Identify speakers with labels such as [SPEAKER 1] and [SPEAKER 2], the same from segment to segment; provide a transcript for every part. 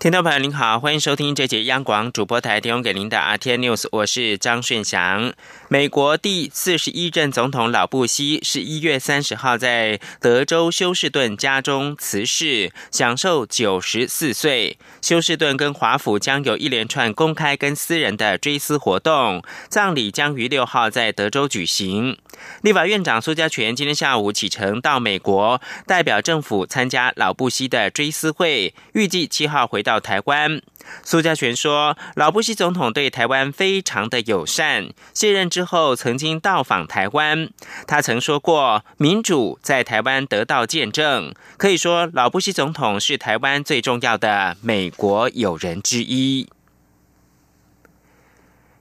[SPEAKER 1] 听众朋友您好，欢迎收听这节央广主播台提供给您的 RT News，我是张顺祥。美国第四十一任总统老布希是一月三十号在德州休士顿家中辞世，享受九十四岁。休士顿跟华府将有一连串公开跟私人的追思活动，葬礼将于六号在德州举行。立法院长苏家全今天下午启程到美国，代表政府参加老布希的追思会，预计七号回。到台湾，苏家全说，老布希总统对台湾非常的友善。卸任之后，曾经到访台湾，他曾说过，民主在台湾得到见证。可以说，老布希总统是台湾最重要的美国友人之一。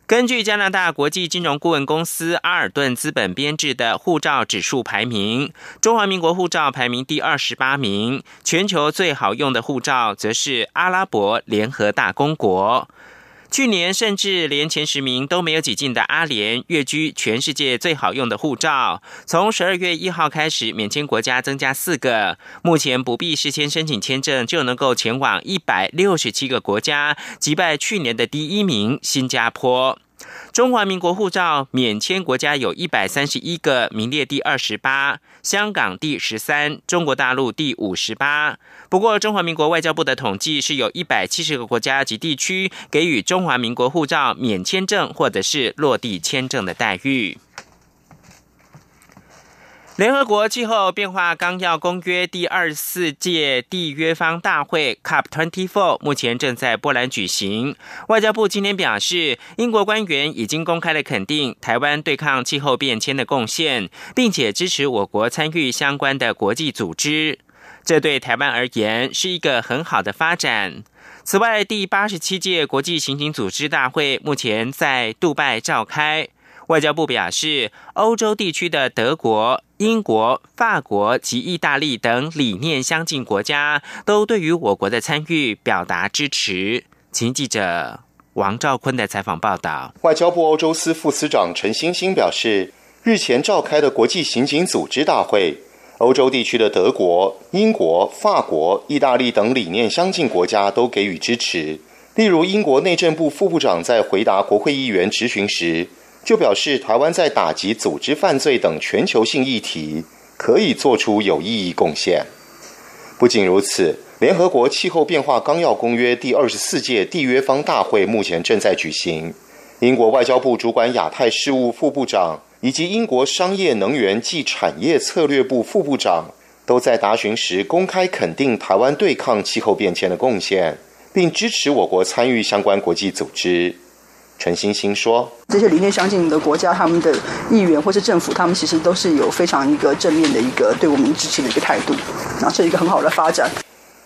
[SPEAKER 1] 根据加拿大国际金融顾问公司阿尔顿资本编制的护照指数排名，中华民国护照排名第二十八名，全球最好用的护照则是阿拉伯联合大公国。去年甚至连前十名都没有挤进的阿联，跃居全世界最好用的护照。从十二月一号开始，免签国家增加四个，目前不必事先申请签证就能够前往一百六十七个国家，击败去年的第一名新加坡。中华民国护照免签国家有一百三十一个，名列第二十八，香港第十三，中国大陆第五十八。不过，中华民国外交部的统计是有一百七十个国家及地区给予中华民国护照免签证或者是落地签证的待遇。联合国气候变化纲要公约第二十四届缔约方大会 （COP Twenty Four） 目前正在波兰举行。外交部今天表示，英国官员已经公开了肯定台湾对抗气候变迁的贡献，并且支持我国参与相关的国际组织。这对台湾而言是一个很好的发展。此外，第八十七届国际刑警组织大会目前在杜拜召开。外交部表示，欧洲地区的德国。英国、法国及意大利等理念相近国家都对于我国的参与表达支持。请记者王兆坤的采访报道。
[SPEAKER 2] 外交部欧洲司副司长陈欣欣表示，日前召开的国际刑警组织大会，欧洲地区的德国、英国、法国、意大利等理念相近国家都给予支持。例如，英国内政部副部长在回答国会议员质询时。就表示，台湾在打击组织犯罪等全球性议题可以做出有意义贡献。不仅如此，联合国气候变化纲要公约第二十四届缔约方大会目前正在举行。英国外交部主管亚太事务副部长以及英国商业能源及产业策略部副部长都在答询时公开肯定台湾对抗气候变迁的贡献，并支持我国参与相关国际组织。陈欣欣说：“这些理念相近的国家，他们的议员或是政府，他们其实都是有非常一个正面的一个对我们支持的一个态度，那是一个很好的发展。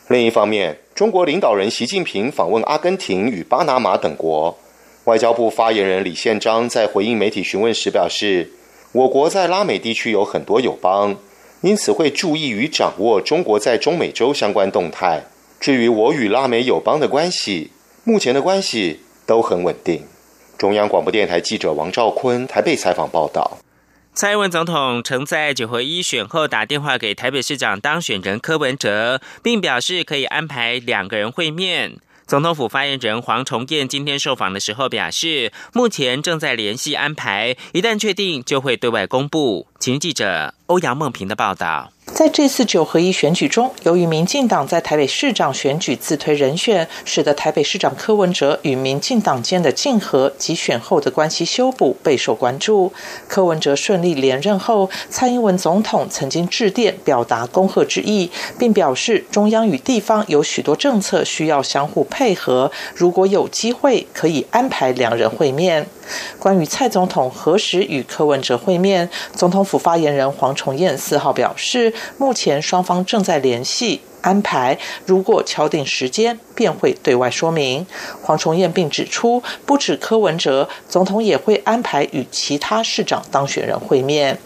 [SPEAKER 2] 另一方面，中国领导人习近平访问阿根廷与巴拿马等国，外交部发言人李宪章在回应媒体询问时表示，我国在拉美地区有很多友邦，因此会注意与掌握中国在中美洲相关动态。至于我与拉美友邦的关系，目前的关系都很稳定。”中央广播电台记者王兆坤台北采访报道：
[SPEAKER 1] 蔡英文总统曾在九合一选后打电话给台北市长当选人柯文哲，并表示可以安排两个人会面。总统府发言人黄崇彦今天受访的时候表示，目前正在联系安排，一旦确定就会对外公布。请记者欧阳梦平的报道。
[SPEAKER 3] 在这次九合一选举中，由于民进党在台北市长选举自推人选，使得台北市长柯文哲与民进党间的竞合及选后的关系修补备受关注。柯文哲顺利连任后，蔡英文总统曾经致电表达恭贺之意，并表示中央与地方有许多政策需要相互配合，如果有机会可以安排两人会面。关于蔡总统何时与柯文哲会面，总统府发言人黄崇彦四号表示。目前双方正在联系安排，如果敲定时间，便会对外说明。黄崇彦并指出，不止柯文哲，总统也会安排与其他市长当选人会面。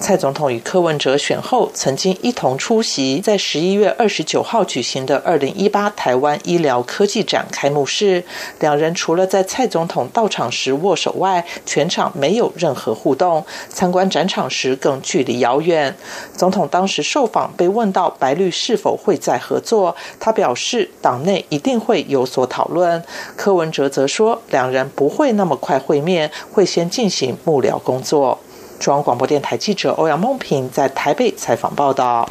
[SPEAKER 3] 蔡总统与柯文哲选后曾经一同出席在十一月二十九号举行的二零一八台湾医疗科技展开幕式。两人除了在蔡总统到场时握手外，全场没有任何互动。参观展场时更距离遥远。总统当时受访被问到白绿是否会再合作，他表示党内一定会有所讨论。柯文哲则说，两人不会那么快会面，会先进行幕僚工作。中央广播电台记者欧阳梦平在台北采访报道。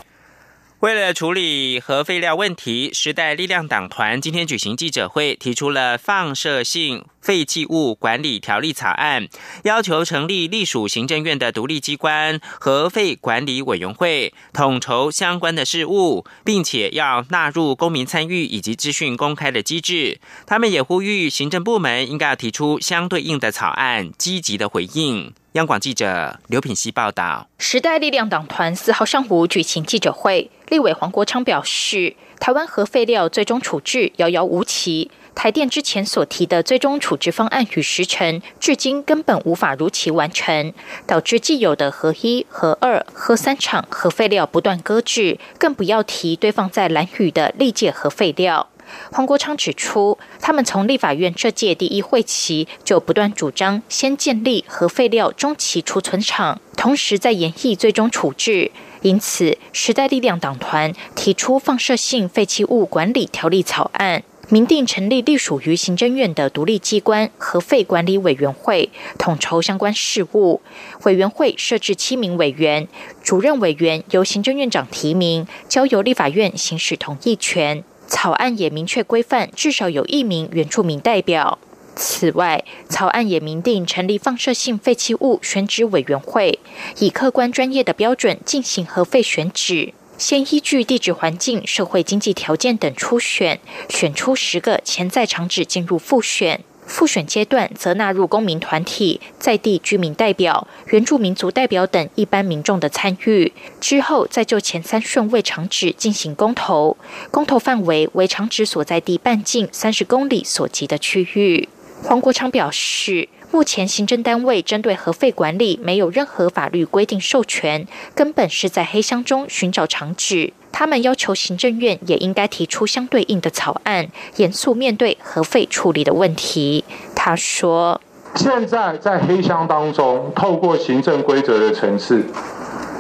[SPEAKER 1] 为了处理核废料问题，时代力量党团今天举行记者会，提出了放射性废弃物管理条例草案，要求成立隶属行政院的独立机关核废管理委员会，统筹相关的事务，并且要纳入公民参与以及资讯公开的机制。他们也呼吁行政部门应该要提出相对应的草案，积极的回应。央广记者刘品希报道。
[SPEAKER 4] 时代力量党团四号上午举行记者会。立委黄国昌表示，台湾核废料最终处置遥遥无期，台电之前所提的最终处置方案与时程，至今根本无法如期完成，导致既有的核一、核二、核三厂核废料不断搁置，更不要提堆放在蓝屿的历届核废料。黄国昌指出，他们从立法院这届第一会期就不断主张先建立核废料中期储存厂，同时在研议最终处置。因此，时代力量党团提出放射性废弃物管理条例草案，明定成立隶属于行政院的独立机关核废管理委员会，统筹相关事务。委员会设置七名委员，主任委员由行政院长提名，交由立法院行使同意权。草案也明确规范，至少有一名原住民代表。此外，草案也明定成立放射性废弃物选址委员会，以客观专业的标准进行核废选址，先依据地址环境、社会经济条件等初选，选出十个潜在场址进入复选。复选阶段则纳入公民团体、在地居民代表、原住民族代表等一般民众的参与，之后再就前三顺位场址进行公投，公投范围为场址所在地半径三十公里所及的区域。黄国昌表示，目前行政单位针对核废管理没有任何法律规定授权，根本是在黑箱中寻找场址。他们要求行政院也应该提出相对应的草案，严肃面对核废处理的问题。他说：“
[SPEAKER 5] 现在在黑箱当中，透过行政规则的层次，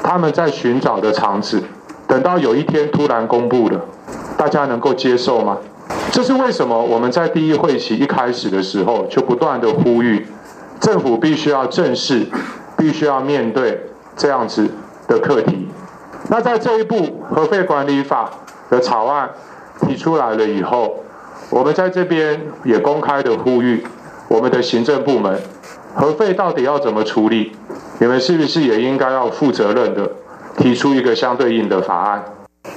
[SPEAKER 5] 他们在寻找的场址，等到有一天突然公布了，大家能够接受吗？”这是为什么？我们在第一会期一开始的时候就不断的呼吁，政府必须要正视，必须要面对这样子的课题。那在这一步核废管理法的草案提出来了以后，我们在这边也公开的呼吁我们的行政部门，核废到底要怎么处理？你们是不是也应该要负责任的提出一个相对应的法案？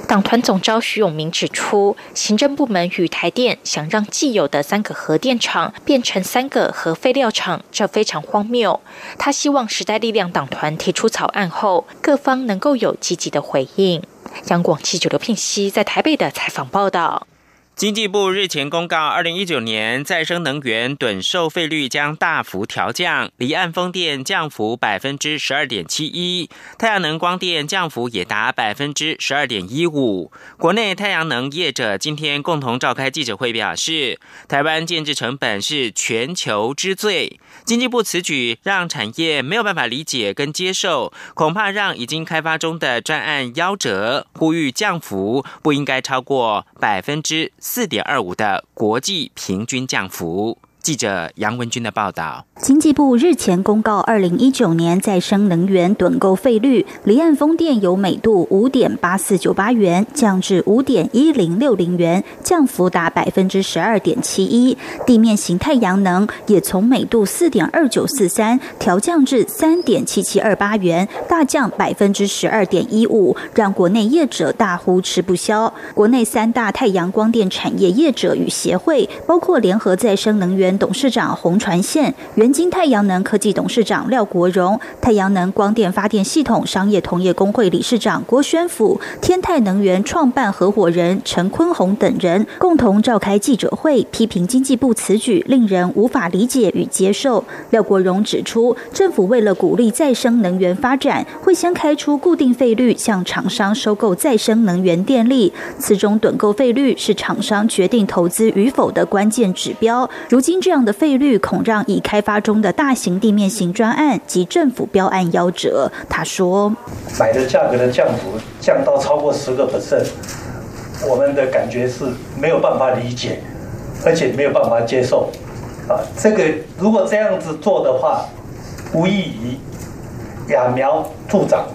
[SPEAKER 4] 党团总召徐永明指出，行政部门与台电想让既有的三个核电厂变成三个核废料厂，这非常荒谬。他希望时代力量党团提出草案后，各方能够有积极的回应。央广记者刘聘熙在台北的采访报道。
[SPEAKER 1] 经济部日前公告，二零一九年再生能源趸售费率将大幅调降，离岸风电降幅百分之十二点七一，太阳能光电降幅也达百分之十二点一五。国内太阳能业者今天共同召开记者会，表示台湾建制成本是全球之最。经济部此举让产业没有办法理解跟接受，恐怕让已经开发中的专案夭折。呼吁降幅不应该超过百分之。四点二五的国际平均降幅。记者杨文军的报道。
[SPEAKER 6] 经济部日前公告，二零一九年再生能源趸购费率，离岸风电由每度五点八四九八元降至五点一零六零元，降幅达百分之十二点七一；地面型太阳能也从每度四点二九四三调降至三点七七二八元，大降百分之十二点一五，让国内业者大呼吃不消。国内三大太阳光电产业业者与协会，包括联合再生能源。董事长洪传宪、元晶太阳能科技董事长廖国荣、太阳能光电发电系统商业同业工会理事长郭宣甫、天泰能源创办合伙人陈坤宏等人共同召开记者会，批评经济部此举令人无法理解与接受。廖国荣指出，政府为了鼓励再生能源发展，会先开出固定费率，向厂商收购再生能源电力，此中趸购费率是厂商决定投资与否的关键指标。如今这样的费率，恐让已开发中的大型地面型专案及政府标案夭折。他说：“
[SPEAKER 7] 买的价格的降幅降到超过十个 percent，我们的感觉是没有办法理解，而且没有办法接受。啊，这个如果这样子做的话，无异于揠苗助长。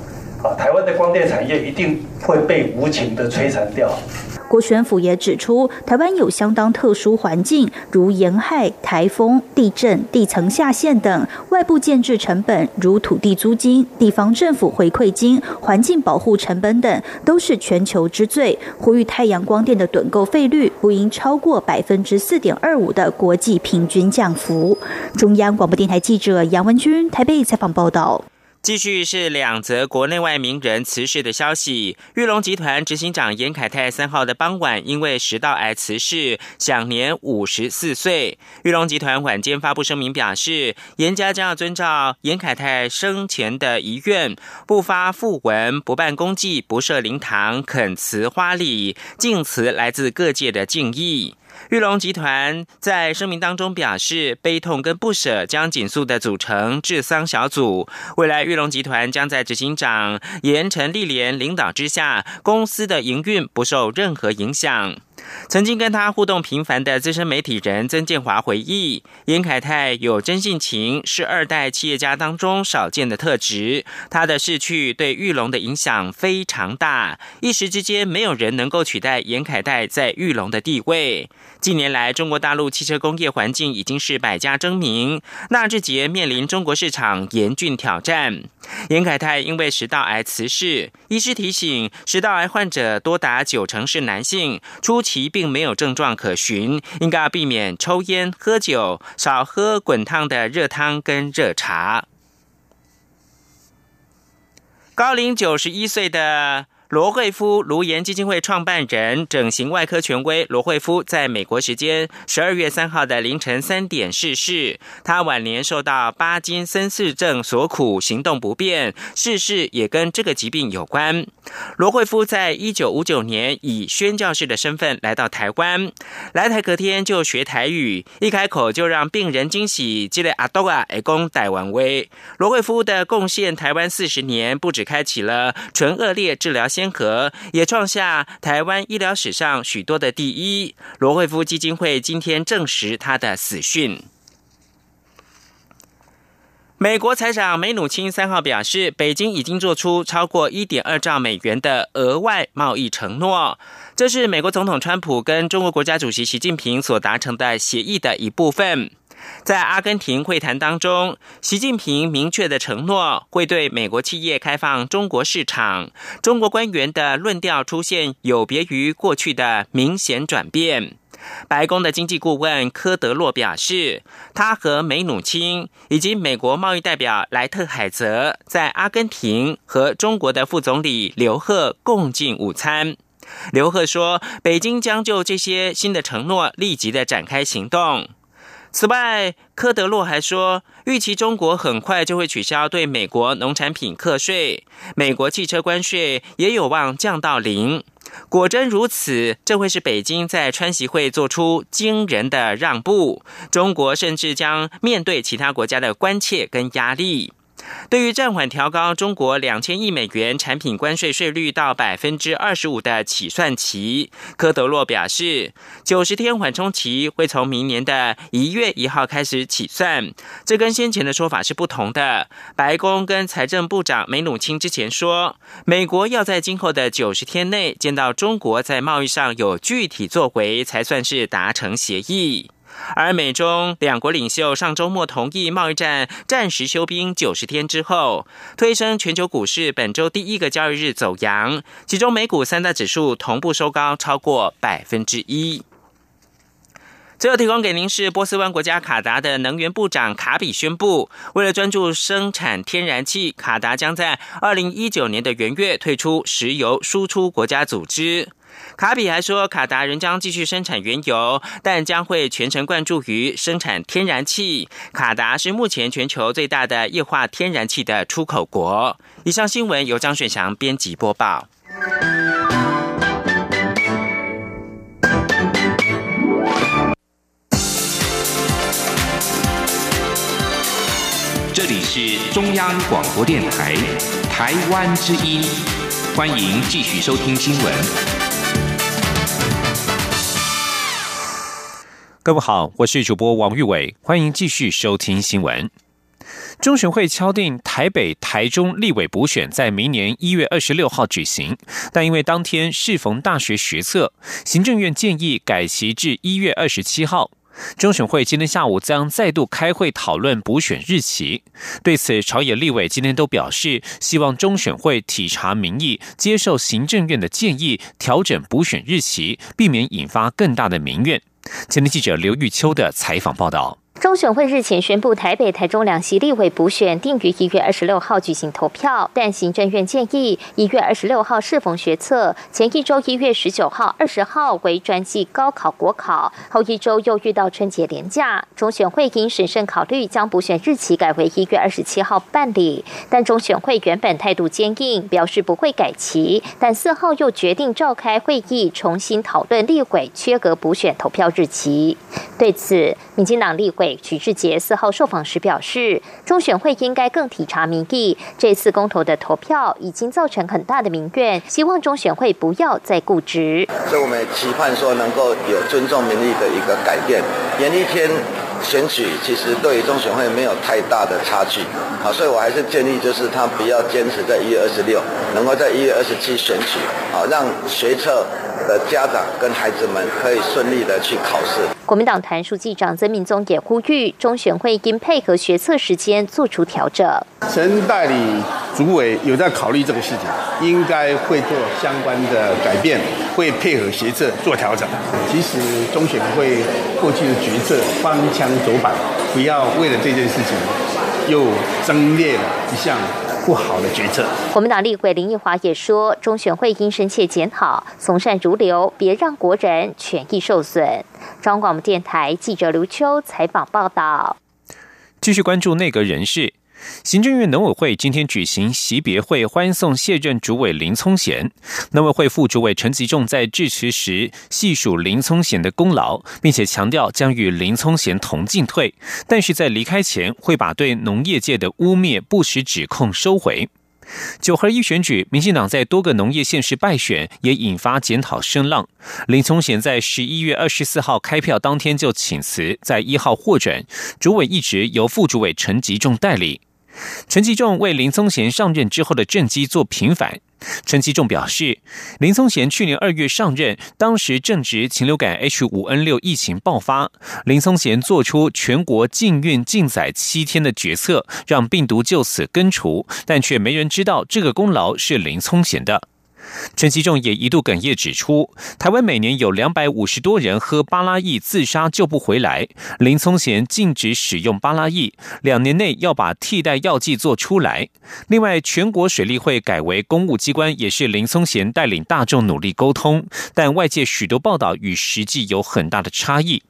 [SPEAKER 7] 啊，台湾的光电产业一定会被无情的摧残掉。”
[SPEAKER 6] 郭宣府也指出，台湾有相当特殊环境，如沿海、台风、地震、地层下陷等外部建制成本，如土地租金、地方政府回馈金、环境保护成本等，都是全球之最。呼吁太阳光电的趸购费率不应超过百分之四点二五的国际平均降幅。中央广播电台记者杨文君台北采访报道。
[SPEAKER 1] 继续是两则国内外名人辞世的消息。玉龙集团执行长严凯泰三号的傍晚因为食道癌辞世，享年五十四岁。玉龙集团晚间发布声明表示，严家将要遵照严凯泰生前的遗愿，不发讣文，不办公祭，不设灵堂，恳辞花礼，敬辞来自各界的敬意。玉龙集团在声明当中表示，悲痛跟不舍将紧速的组成治丧小组。未来玉龙集团将在执行长严成立连领导之下，公司的营运不受任何影响。曾经跟他互动频繁的资深媒体人曾建华回忆，严凯泰有真性情，是二代企业家当中少见的特质。他的逝去对玉龙的影响非常大，一时之间没有人能够取代严凯泰在玉龙的地位。近年来，中国大陆汽车工业环境已经是百家争鸣，纳智捷面临中国市场严峻挑战。严凯泰因为食道癌辞世，医师提醒，食道癌患者多达九成是男性，初期并没有症状可循，应该要避免抽烟、喝酒，少喝滚烫的热汤跟热茶。高龄九十一岁的。罗惠夫卢颜基金会创办人、整形外科权威罗惠夫，在美国时间十二月三号的凌晨三点逝世。他晚年受到巴金森氏症所苦，行动不便，逝世也跟这个疾病有关。罗惠夫在一九五九年以宣教士的身份来到台湾，来台隔天就学台语，一开口就让病人惊喜，积累阿多啊，爱公戴完威。罗惠夫的贡献，台湾四十年，不止开启了纯恶劣治疗。先河也创下台湾医疗史上许多的第一。罗惠夫基金会今天证实他的死讯。美国财长梅努钦三号表示，北京已经做出超过一点二兆美元的额外贸易承诺，这是美国总统川普跟中国国家主席习近平所达成的协议的一部分。在阿根廷会谈当中，习近平明确的承诺会对美国企业开放中国市场。中国官员的论调出现有别于过去的明显转变。白宫的经济顾问科德洛表示，他和梅努钦以及美国贸易代表莱特海泽在阿根廷和中国的副总理刘鹤共进午餐。刘鹤说，北京将就这些新的承诺立即的展开行动。此外，科德洛还说，预期中国很快就会取消对美国农产品课税，美国汽车关税也有望降到零。果真如此，这会是北京在川习会做出惊人的让步，中国甚至将面对其他国家的关切跟压力。对于暂缓调高中国两千亿美元产品关税税率到百分之二十五的起算期，科德洛表示，九十天缓冲期会从明年的一月一号开始起算。这跟先前的说法是不同的。白宫跟财政部长梅努钦之前说，美国要在今后的九十天内见到中国在贸易上有具体作为，才算是达成协议。而美中两国领袖上周末同意贸易战暂时休兵九十天之后，推升全球股市本周第一个交易日走阳，其中美股三大指数同步收高超过百分之一。最后提供给您是波斯湾国家卡达的能源部长卡比宣布，为了专注生产天然气，卡达将在二零一九年的元月退出石油输出国家组织。卡比还说，卡达仍将继续生产原油，但将会全程灌注于生产天然气。卡达是目前全球最大的液化天然气的出口国。以上新闻由张顺祥编辑播报。
[SPEAKER 8] 这里是中央广播电台台湾之音，欢迎继续收听新闻。
[SPEAKER 9] 各位好，我是主播王玉伟，欢迎继续收听新闻。中选会敲定台北、台中立委补选在明年一月二十六号举行，但因为当天适逢大学学测，行政院建议改期至一月二十七号。中选会今天下午将再度开会讨论补选日期。对此，朝野立委今天都表示，希望中选会体察民意，接受行政院的建议，调整补选日期，避免引发更大的民怨。前天记者刘玉秋的采访报道。
[SPEAKER 10] 中选会日前宣布，台北、台中两席立委补选定于一月二十六号举行投票，但行政院建议一月二十六号适逢学测，前一周一月十九号、二十号为专技高考国考，后一周又遇到春节连假，中选会因审慎考虑，将补选日期改为一月二十七号办理。但中选会原本态度坚硬，表示不会改期，但四号又决定召开会议，重新讨论立委缺额补选投票日期。对此，民进党立委。许志杰四号受访时表示，中选会应该更体察民意。这次公投的投票已经造成很大的民怨，希望中选会不要再固执。
[SPEAKER 11] 所以我们期盼说能够有尊重民意的一个改变。演一天选举其实对于中选会没有太大的差距。好，所以我还是建议就是他不要坚持在一月二十六，能够在一月二十七选举，好让学测的家长跟孩子们可以顺利的去考试。
[SPEAKER 10] 国民党团书记长曾明宗也呼吁中选会应配合学测时间做出调整。
[SPEAKER 12] 陈代理主委有在考虑这个事情，应该会做相关的改变，会配合协策做调整。其实中选会过去的决策翻枪走板，不要为了这件事情又增列了一项。不好的决策。
[SPEAKER 10] 国民党立委林奕华也说，中选会应深切检讨，从善如流，别让国人权益受损。中央广播电台记者刘秋采访报道。
[SPEAKER 9] 继续关注内阁人士。行政院农委会今天举行席别会，欢送卸任主委林聪贤。农委会副主委陈吉仲在致辞时细数林聪贤的功劳，并且强调将与林聪贤同进退，但是在离开前会把对农业界的污蔑、不实指控收回。九合一选举，民进党在多个农业县市败选，也引发检讨声浪。林聪贤在十一月二十四号开票当天就请辞，在一号获准，主委一职由副主委陈吉仲代理。陈吉仲为林宗贤上任之后的政绩做平反。陈吉仲表示，林宗贤去年二月上任，当时正值禽流感 H5N6 疫情爆发，林宗贤做出全国禁运禁载七天的决策，让病毒就此根除，但却没人知道这个功劳是林宗贤的。陈其仲也一度哽咽指出，台湾每年有两百五十多人喝巴拉益自杀救不回来。林聪贤禁止使用巴拉益，两年内要把替代药剂做出来。另外，全国水利会改为公务机关，也是林聪贤带领大众努力沟通，但外界许多报道与实际有很大的差异。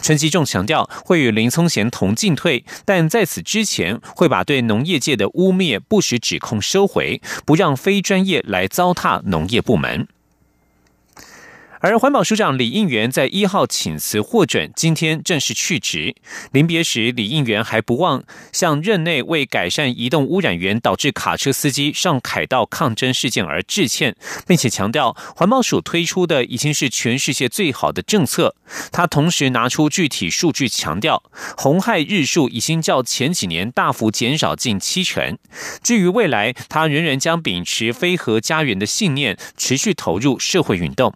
[SPEAKER 9] 陈吉仲强调，会与林聪贤同进退，但在此之前，会把对农业界的污蔑、不实指控收回，不让非专业来糟蹋农业部门。而环保署长李应元在一号请辞获准，今天正式去职。临别时，李应元还不忘向任内为改善移动污染源导致卡车司机上凯道抗争事件而致歉，并且强调环保署推出的已经是全世界最好的政策。他同时拿出具体数据，强调红害日数已经较前几年大幅减少近七成。至于未来，他仍然将秉持非核家园的信念，持续投入社会运动。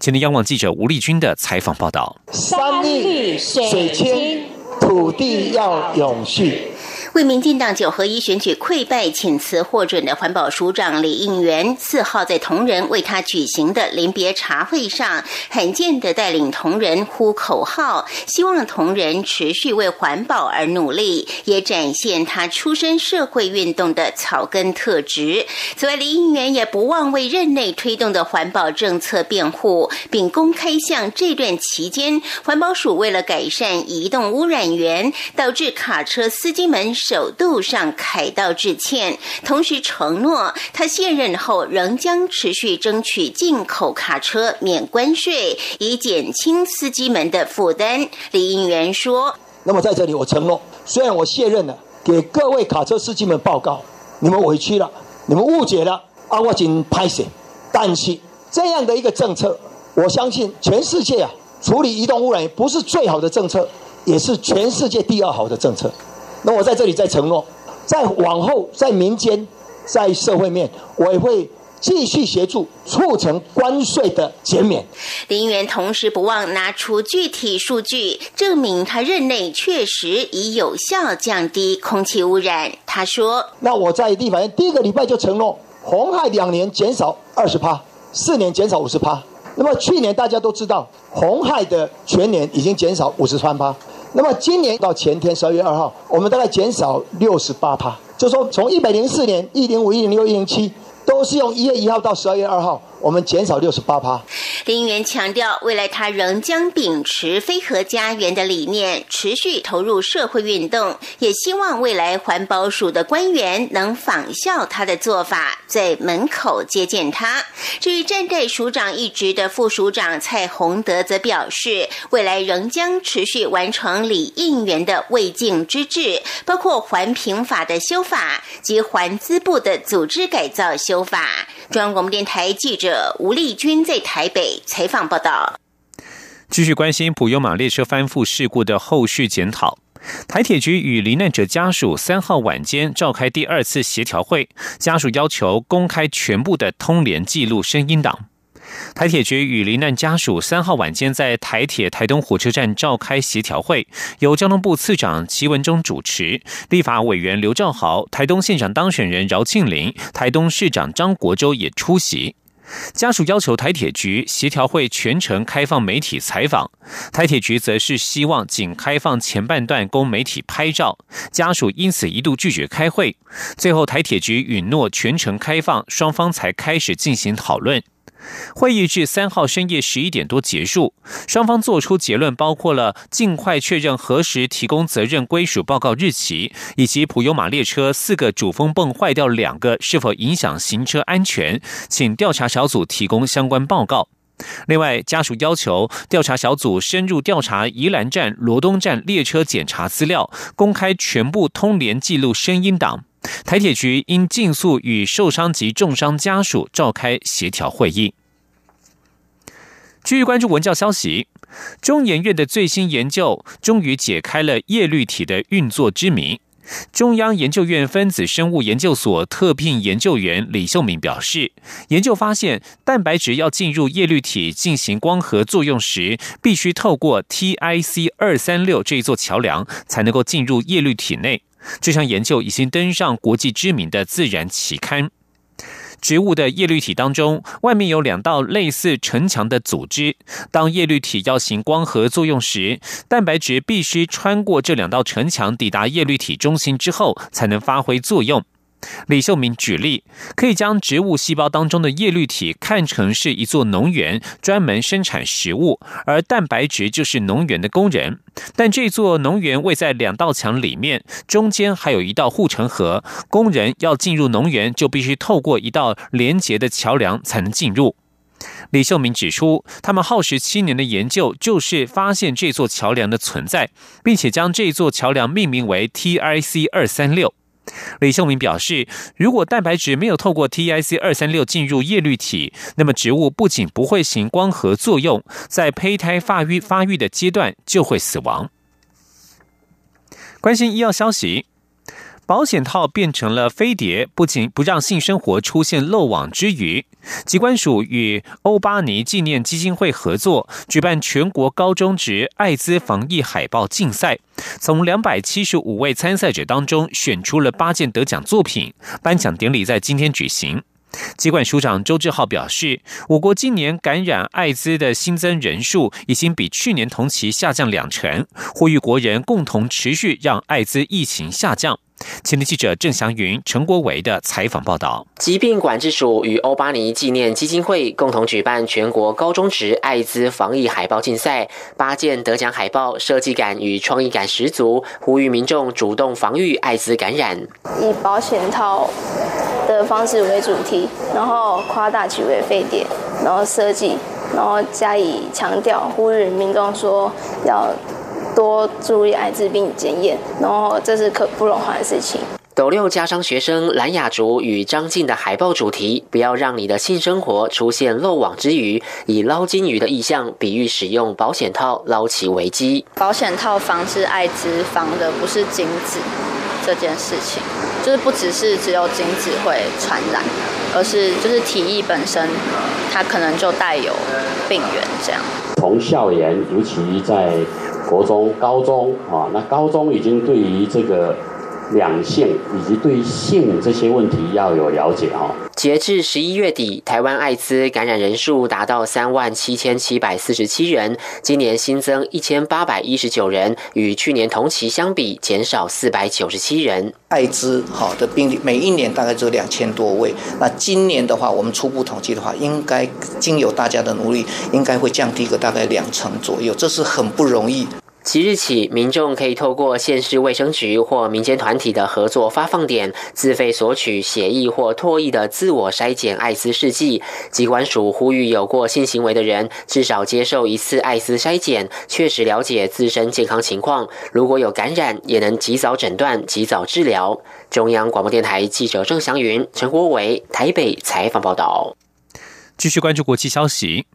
[SPEAKER 9] 前天央广记者吴丽君的采访报道：
[SPEAKER 13] 山绿水清，土地要永续。为民进党九合一选举溃败请辞获准的环保署长李应元，四号在同仁为他举行的临别茶会上，罕见的带领同仁呼口号，希望同仁持续为环保而努力，也展现他出身社会运动的草根特质。此外，李应元也不忘为任内推动的环保政策辩护，并公开向这段期间环保署为了改善移动污染源，导致卡车司机们。首度上凯道致歉，同时承诺他卸任后仍将持续争取进口卡车免关税，以减轻司机们的负担。李应元说：“
[SPEAKER 14] 那么在这里，我承诺，虽然我卸任了，给各位卡车司机们报告，你们委屈了，你们误解了，啊，我仅拍摄。但是这样的一个政策，我相信全世界啊，处理移动污染不是最好的政策，也是全世界第二好的政策。”那我在这里再承诺，在往后在民间，在社会面，我也会继续协助促成关税的减免。
[SPEAKER 13] 林园同时不忘拿出具体数据，证明他任内确实已有效降低空气污染。他说：“
[SPEAKER 14] 那我在立法院第一个礼拜就承诺，红害两年减少二十趴，四年减少五十趴。那么去年大家都知道，红害的全年已经减少五十三趴。”那么今年到前天十二月二号，我们大概减少六十八趴，就说从一百零四年一零五、一零六、一零七，都是用一月一号到十二月二号。我们减少六十八趴。
[SPEAKER 13] 林园强调，未来他仍将秉持“非核家园”的理念，持续投入社会运动，也希望未来环保署的官员能仿效他的做法，在门口接见他。至于站在署长一职的副署长蔡洪德则表示，未来仍将持续完成李应元的未竟之志，包括环评法的修法及环资部的组织改造修法。中央广播电台记者。吴丽君在台北采访报道。
[SPEAKER 9] 继续关心普悠马列车翻覆事故的后续检讨。台铁局与罹难者家属三号晚间召开第二次协调会，家属要求公开全部的通联记录声音档。台铁局与罹难家属三号晚间在台铁台东火车站召开协调会，由交通部次长齐文忠主持，立法委员刘兆豪、台东县长当选人饶庆林、台东市长张国洲也出席。家属要求台铁局协调会全程开放媒体采访，台铁局则是希望仅开放前半段供媒体拍照，家属因此一度拒绝开会。最后台铁局允诺全程开放，双方才开始进行讨论。会议至三号深夜十一点多结束，双方作出结论，包括了尽快确认何时提供责任归属报告日期，以及普悠马列车四个主风泵坏掉两个是否影响行车安全，请调查小组提供相关报告。另外，家属要求调查小组深入调查宜兰站、罗东站列车检查资料，公开全部通联记录声音档。台铁局应尽速与受伤及重伤家属召开协调会议。继续关注文教消息，中研院的最新研究终于解开了叶绿体的运作之谜。中央研究院分子生物研究所特聘研究员李秀敏表示，研究发现，蛋白质要进入叶绿体进行光合作用时，必须透过 TIC 二三六这座桥梁，才能够进入叶绿体内。这项研究已经登上国际知名的《自然》期刊。植物的叶绿体当中，外面有两道类似城墙的组织。当叶绿体要行光合作用时，蛋白质必须穿过这两道城墙，抵达叶绿体中心之后，才能发挥作用。李秀敏举例，可以将植物细胞当中的叶绿体看成是一座农园，专门生产食物，而蛋白质就是农园的工人。但这座农园位在两道墙里面，中间还有一道护城河，工人要进入农园就必须透过一道连接的桥梁才能进入。李秀敏指出，他们耗时七年的研究就是发现这座桥梁的存在，并且将这座桥梁命名为 TIC 二三六。李秀明表示，如果蛋白质没有透过 TIC 二三六进入叶绿体，那么植物不仅不会行光合作用，在胚胎发育发育的阶段就会死亡。关心医药消息，保险套变成了飞碟，不仅不让性生活出现漏网之鱼。机关署与欧巴尼纪念基金会合作，举办全国高中职艾滋防疫海报竞赛，从两百七十五位参赛者当中选出了八件得奖作品，颁奖典礼在今天举行。机管署长周志浩表示，我国今年感染艾滋的新增人数已经比去年同期下降两成，呼吁国人共同持续让艾滋疫情下降。前天记者郑祥云、陈国伟的采访报道：
[SPEAKER 15] 疾病管制署与欧巴尼纪念基金会共同举办全国高中职艾滋防疫海报竞赛，八件得奖海报设计感与创意感十足，呼吁民众主动防御艾滋感染。
[SPEAKER 16] 以保险套的方式为主题，然后夸大其为沸点，然后设计，然后加以强调，呼吁民众说要。多注意艾滋病检验，然后这是可不容缓的事情。
[SPEAKER 15] 斗六家商学生蓝雅竹与张静的海报主题：不要让你的性生活出现漏网之鱼，以捞金鱼的意象比喻使用保险套捞起危机。
[SPEAKER 16] 保险套防治艾滋防的不是精子这件事情，就是不只是只有精子会传染，而是就是体液本身它可能就带有病源这样。
[SPEAKER 17] 从校园，尤其在。国中、高中啊，那高中已经对于这个两性以及对性这些问题要有了解哈。
[SPEAKER 15] 截至十一月底，台湾艾滋感染人数达到三万七千七百四十七人，今年新增一千八百一十九人，与去年同期相比减少四百九十七人。
[SPEAKER 18] 艾滋好的病例每一年大概只有两千多位，那今年的话，我们初步统计的话，应该经由大家的努力，应该会降低个大概两成左右，这是很不容易。
[SPEAKER 15] 即日起，民众可以透过县市卫生局或民间团体的合作发放点，自费索取血液或唾液的自我筛检艾滋试剂。机关署呼吁有过性行为的人，至少接受一次艾滋筛检，确实了解自身健康情况。如果有感染，也能及早诊断、及早治疗。中央广播电台记者郑祥云、陈国伟台北采访报道。
[SPEAKER 9] 继续关注国际消息。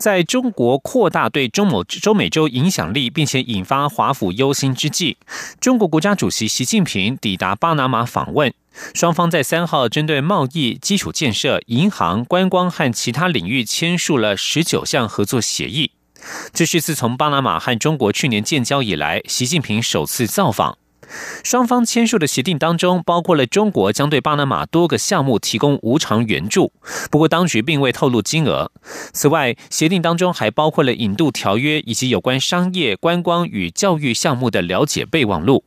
[SPEAKER 9] 在中国扩大对中某中美洲影响力，并且引发华府忧心之际，中国国家主席习近平抵达巴拿马访问，双方在三号针对贸易、基础建设、银行、观光和其他领域签署了十九项合作协议。这是自从巴拿马和中国去年建交以来，习近平首次造访。双方签署的协定当中，包括了中国将对巴拿马多个项目提供无偿援助，不过当局并未透露金额。此外，协定当中还包括了引渡条约以及有关商业、观光与教育项目的了解备忘录。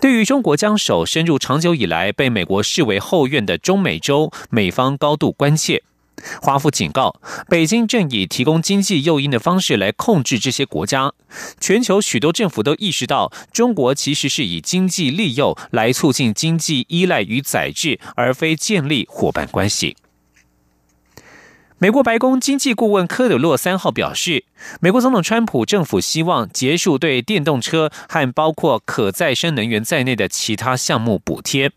[SPEAKER 9] 对于中国将手伸入长久以来被美国视为后院的中美洲，美方高度关切。华府警告，北京正以提供经济诱因的方式来控制这些国家。全球许多政府都意识到，中国其实是以经济利诱来促进经济依赖与宰制，而非建立伙伴关系。美国白宫经济顾问科德洛三号表示，美国总统川普政府希望结束对电动车和包括可再生能源在内的其他项目补贴。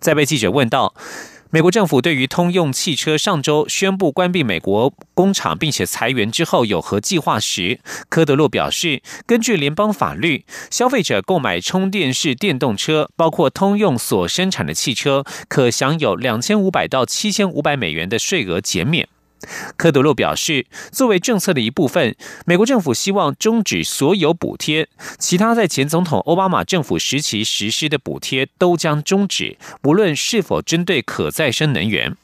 [SPEAKER 9] 在被记者问到。美国政府对于通用汽车上周宣布关闭美国工厂并且裁员之后有何计划时，科德洛表示，根据联邦法律，消费者购买充电式电动车，包括通用所生产的汽车，可享有两千五百到七千五百美元的税额减免。科德洛表示，作为政策的一部分，美国政府希望终止所有补贴，其他在前总统奥巴马政府时期实施的补贴都将终止，无论是否针对可再生能源。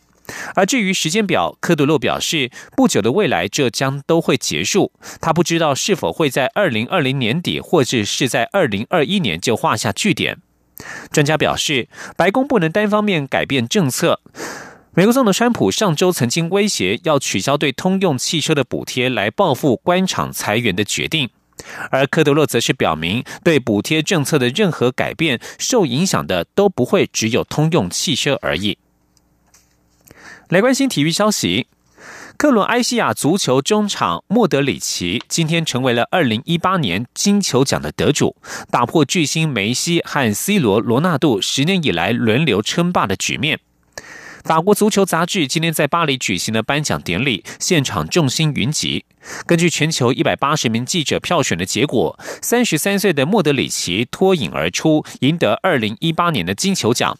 [SPEAKER 9] 而至于时间表，科德洛表示，不久的未来这将都会结束。他不知道是否会在二零二零年底，或者是在二零二一年就画下句点。专家表示，白宫不能单方面改变政策。美国总统川普上周曾经威胁要取消对通用汽车的补贴，来报复官厂裁员的决定。而科德洛则是表明，对补贴政策的任何改变，受影响的都不会只有通用汽车而已。来关心体育消息，克罗埃西亚足球中场莫德里奇今天成为了二零一八年金球奖的得主，打破巨星梅西和 C 罗、罗纳度十年以来轮流称霸的局面。法国足球杂志今天在巴黎举行的颁奖典礼，现场众星云集。根据全球一百八十名记者票选的结果，三十三岁的莫德里奇脱颖而出，赢得二零一八年的金球奖。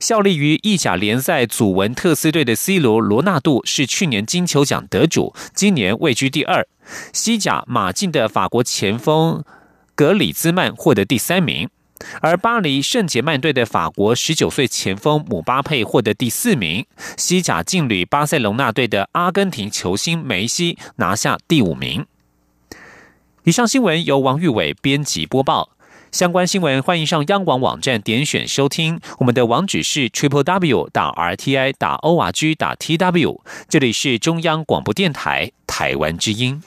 [SPEAKER 9] 效力于意甲联赛祖文特斯队的 C 罗罗纳度是去年金球奖得主，今年位居第二。西甲马竞的法国前锋格里兹曼获得第三名，而巴黎圣杰曼队的法国十九岁前锋姆巴佩获得第四名。西甲劲旅巴塞隆纳队的阿根廷球星梅西拿下第五名。以上新闻由王玉伟编辑播报。相关新闻，欢迎上央广网站点选收听。我们的网址是 triple w 打 r t i 打 o r g 打 t w。这里是中央广播电台台湾之音。